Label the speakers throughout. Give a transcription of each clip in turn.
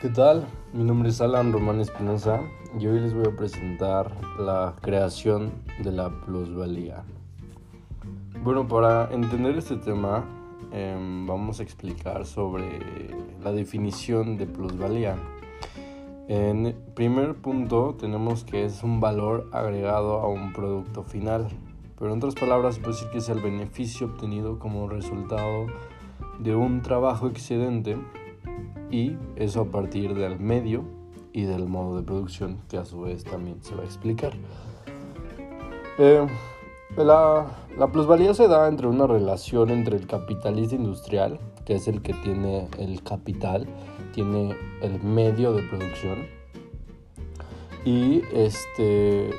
Speaker 1: ¿Qué tal? Mi nombre es Alan Román Espinosa y hoy les voy a presentar la creación de la plusvalía. Bueno, para entender este tema em, vamos a explicar sobre la definición de plusvalía. En primer punto tenemos que es un valor agregado a un producto final, pero en otras palabras puede decir que es el beneficio obtenido como resultado de un trabajo excedente y eso a partir del medio y del modo de producción que a su vez también se va a explicar. Eh, la, la, plusvalía se da entre una relación entre el capitalista industrial, que es el que tiene el capital, tiene el medio de producción, y este,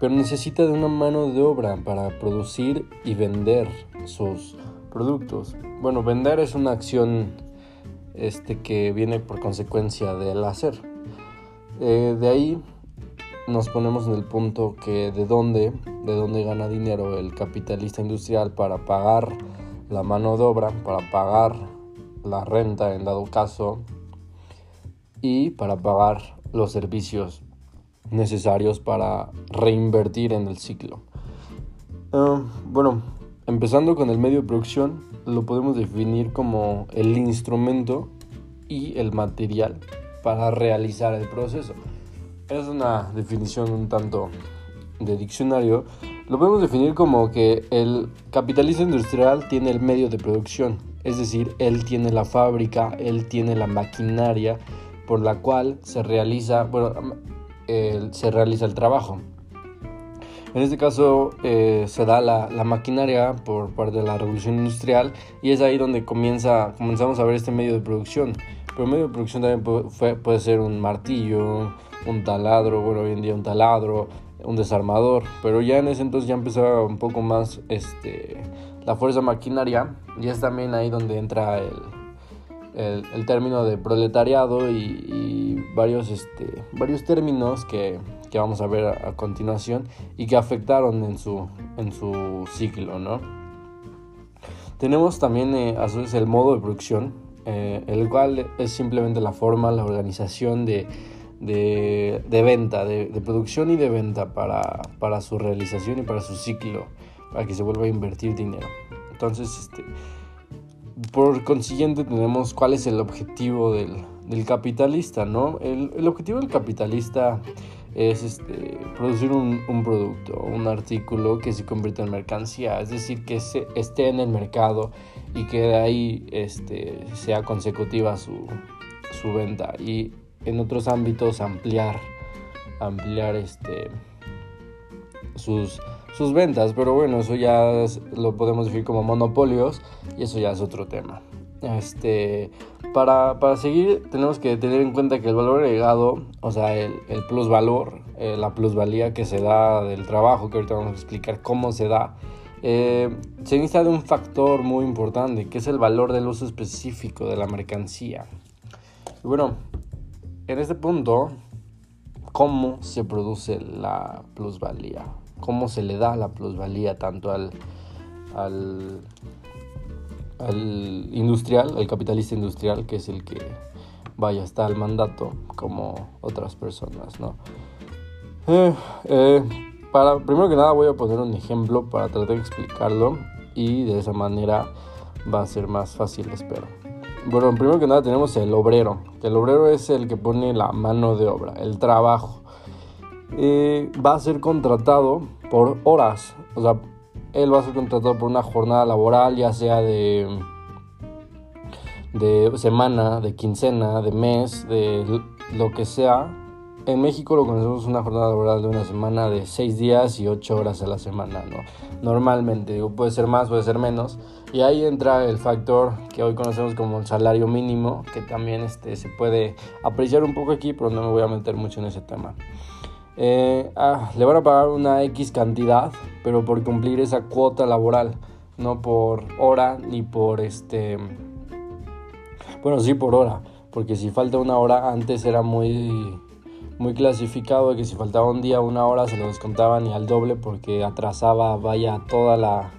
Speaker 1: pero necesita de una mano de obra para producir y vender sus productos. Bueno, vender es una acción este, que viene por consecuencia del hacer. Eh, de ahí nos ponemos en el punto que de dónde, de dónde gana dinero el capitalista industrial para pagar la mano de obra, para pagar la renta en dado caso y para pagar los servicios necesarios para reinvertir en el ciclo. Ah, bueno, empezando con el medio de producción, lo podemos definir como el instrumento y el material para realizar el proceso. Es una definición un tanto de diccionario. Lo podemos definir como que el capitalista industrial tiene el medio de producción, es decir, él tiene la fábrica, él tiene la maquinaria por la cual se realiza, bueno, se realiza el trabajo. En este caso eh, se da la, maquinaria por parte de la revolución industrial y es ahí donde comenzamos a ver este medio de producción. Pero el medio de producción también puede, ser un martillo, un taladro, bueno, hoy en día un taladro, un desarmador, pero ya en ese entonces ya empezaba un poco más este, la fuerza maquinaria y es también ahí donde entra el, término de proletariado y, y varios, este, varios términos que, que vamos a ver a, continuación y que afectaron en su, en su ciclo, ¿no? Tenemos también eh, a su vez el modo de producción, eh, el cual es simplemente la forma, la organización de, de, de venta, de, de, producción y de venta para, para, su realización y para su ciclo, para que se vuelva a invertir dinero. Entonces, este, por consiguiente tenemos cuál es el objetivo del, del capitalista, ¿no? El, objetivo del capitalista es este, producir un, un, producto, un artículo que se convierta en mercancía, es decir, que se, esté en el mercado y que de ahí este, sea consecutiva su, su venta y en otros ámbitos ampliar, ampliar este, sus, sus ventas, pero bueno, eso ya lo podemos decir como monopolios y eso ya es otro tema. Este, para, para, seguir tenemos que tener en cuenta que el valor agregado, o sea, el, el plus valor, eh, la plusvalía que se da del trabajo, que ahorita vamos a explicar cómo se da, eh, se inicia de un factor muy importante, que es el valor del uso específico de la mercancía. Y bueno, en este punto, ¿cómo se produce la plusvalía? ¿Cómo se le da la plusvalía tanto al, al al industrial, al capitalista industrial, que es el que vaya está al mandato como otras personas, ¿no? Eh, eh, para, primero que nada voy a poner un ejemplo para tratar de explicarlo y de esa manera va a ser más fácil, espero. Bueno, primero que nada tenemos el obrero, el obrero es el que pone la mano de obra, el trabajo. Eh, va a ser contratado por horas, o sea, él va a ser contratado por una jornada laboral, ya sea de, de semana, de quincena, de mes, de lo que sea. En México lo conocemos una jornada laboral de una semana de 6 días y 8 horas a la semana, ¿no? Normalmente, digo, puede ser más, puede ser menos. Y ahí entra el factor que hoy conocemos como el salario mínimo, que también este, se puede apreciar un poco aquí, pero no me voy a meter mucho en ese tema. Eh, ah, le van a pagar una X cantidad, pero por cumplir esa cuota laboral, no por hora ni por este... Bueno, sí por hora, porque si falta una hora, antes era muy, muy clasificado que si faltaba un día, una hora, se lo descontaban y al doble porque atrasaba, vaya, toda la...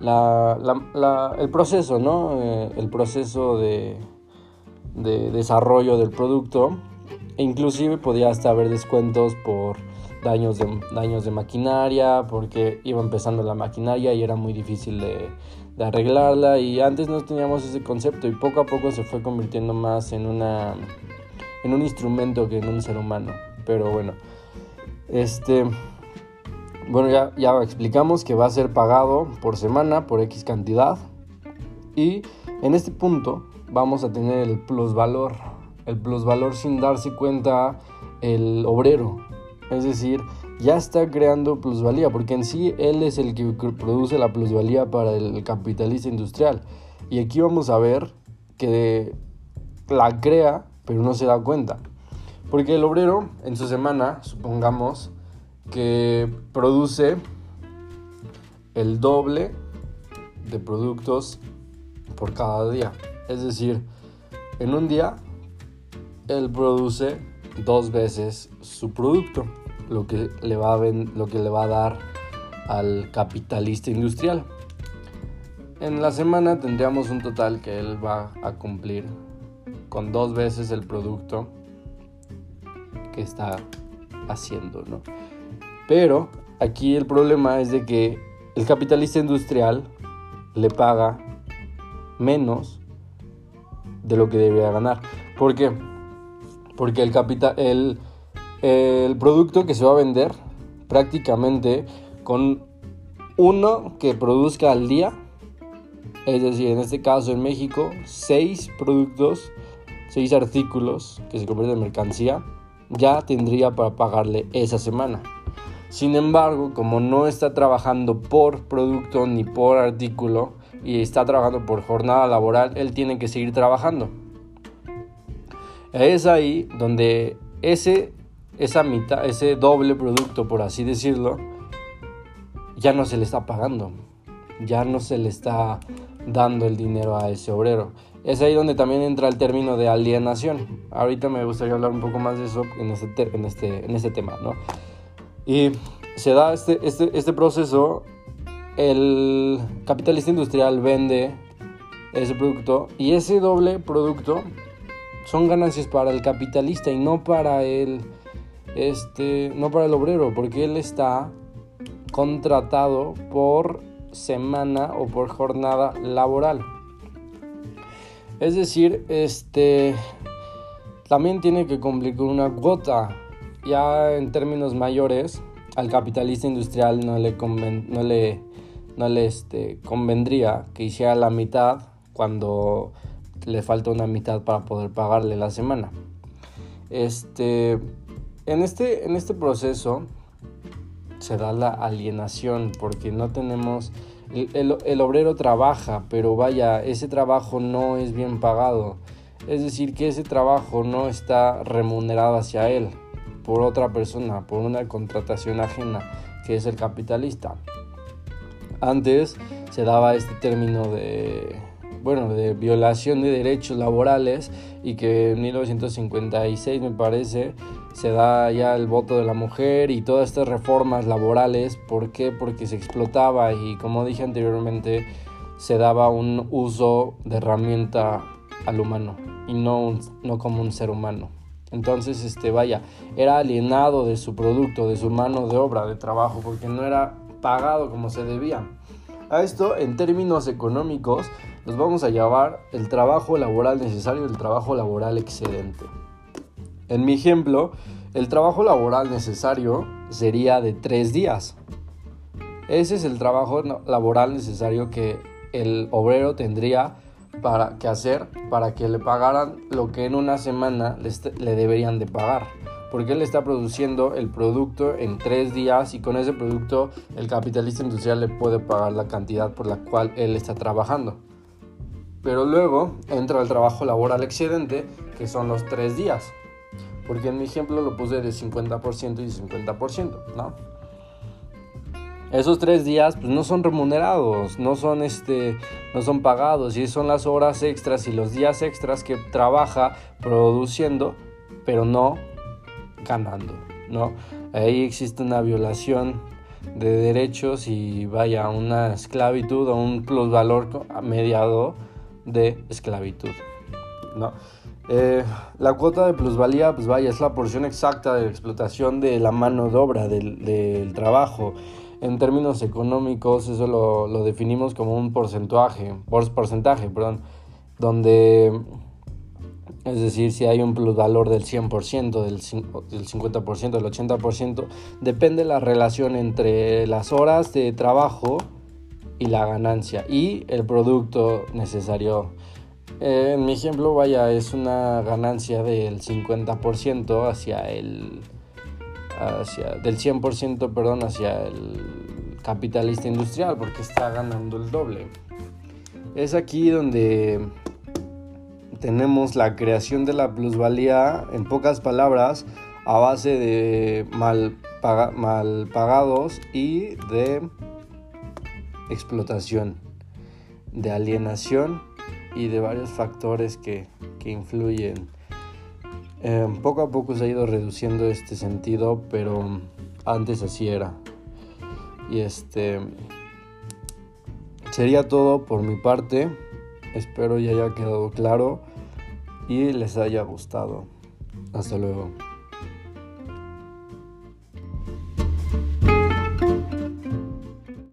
Speaker 1: la, la, el proceso, ¿no? Eh, el proceso de, de desarrollo del producto. E inclusive podía hasta haber descuentos por daños de, daños de maquinaria, porque iba empezando la maquinaria y era muy difícil de, arreglarla. Y antes no teníamos ese concepto y poco a poco se fue convirtiendo más en, una, en un instrumento que en un ser humano. Pero bueno, este... Bueno, ya, ya explicamos que va a ser pagado por semana, por X cantidad. Y en este punto vamos a tener el plusvalor. El plusvalor sin darse cuenta el obrero. Es decir, ya está creando plusvalía, porque en sí él es el que produce la plusvalía para el capitalista industrial. Y aquí vamos a ver que la crea, pero no se da cuenta. Porque el obrero en su semana, supongamos, que produce el doble de productos por cada día. Es decir, en un día él produce dos veces su producto, lo que le va a, lo que le va a dar al capitalista industrial. En la semana tendríamos un total que él va a cumplir con dos veces el producto que está haciendo, ¿no? Pero aquí el problema es de que el capitalista industrial le paga menos de lo que debería ganar. ¿Por qué? Porque el, capital, el, el producto que se va a vender prácticamente con uno que produzca al día, es decir, en este caso en México, seis productos, seis artículos que se convierten en mercancía, ya tendría para pagarle esa semana. Sin embargo, como no está trabajando por producto ni por artículo y está trabajando por jornada laboral, él tiene que seguir trabajando. Es ahí donde ese, esa mitad, ese doble producto, por así decirlo, ya no se le está pagando, ya no se le está dando el dinero a ese obrero. Es ahí donde también entra el término de alienación. Ahorita me gustaría hablar un poco más de eso en este, en este, en este tema, ¿no? Y se da este, este, este proceso, el capitalista industrial vende ese producto y ese doble producto son ganancias para el capitalista y no para el este no para el obrero porque él está contratado por semana o por jornada laboral. Es decir este también tiene que cumplir con una cuota. Ya en términos mayores, al capitalista industrial no le, no le, no le este, convendría que hiciera la mitad cuando le falta una mitad para poder pagarle la semana. Este, en, este, en este proceso se da la alienación porque no tenemos... El, el, obrero trabaja, pero vaya, ese trabajo no es bien pagado. Es decir, que ese trabajo no está remunerado hacia él por otra persona, por una contratación ajena, que es el capitalista. Antes se daba este término de, bueno, de violación de derechos laborales y que en 1956 me parece se da ya el voto de la mujer y todas estas reformas laborales. ¿Por qué? Porque se explotaba y como dije anteriormente se daba un uso de herramienta al humano y no, no como un ser humano. Entonces, este, vaya, era alienado de su producto, de su mano de obra, de trabajo, porque no era pagado como se debía. A esto, en términos económicos, nos vamos a llamar el trabajo laboral necesario y el trabajo laboral excedente. En mi ejemplo, el trabajo laboral necesario sería de tres días. Ese es el trabajo laboral necesario que el obrero tendría para que hacer para que le pagaran lo que en una semana le, deberían de pagar porque él está produciendo el producto en tres días y con ese producto el capitalista industrial le puede pagar la cantidad por la cual él está trabajando. Pero luego entra el trabajo laboral excedente, que son los tres días. Porque en mi ejemplo lo puse de 50% y 50%, ¿no? esos tres días pues, no son remunerados, no son, este, no son pagados y son las horas extras y los días extras que trabaja produciendo, pero no ganando, ¿no? Ahí existe una violación de derechos y vaya una esclavitud o un plusvalor mediado de esclavitud, ¿no? Eh, la cuota de plusvalía, pues vaya, es la porción exacta de la explotación de la mano de obra, del, trabajo. En términos económicos, eso lo, definimos como un porcentaje, por, porcentaje, perdón, donde, es decir, si hay un plusvalor del 100%, del, del 50%, del 80%, depende la relación entre las horas de trabajo y la ganancia y el producto necesario eh, en mi ejemplo, vaya, es una ganancia del 50% hacia el... Hacia, del 100%, perdón, hacia el capitalista industrial, porque está ganando el doble. Es aquí donde tenemos la creación de la plusvalía, en pocas palabras, a base de mal, mal pagados y de explotación, de alienación y de varios factores que, influyen. Em, poco a poco se ha ido reduciendo este sentido, pero antes así era. Y este sería todo por mi parte. Espero ya haya quedado claro y les haya gustado. Hasta luego.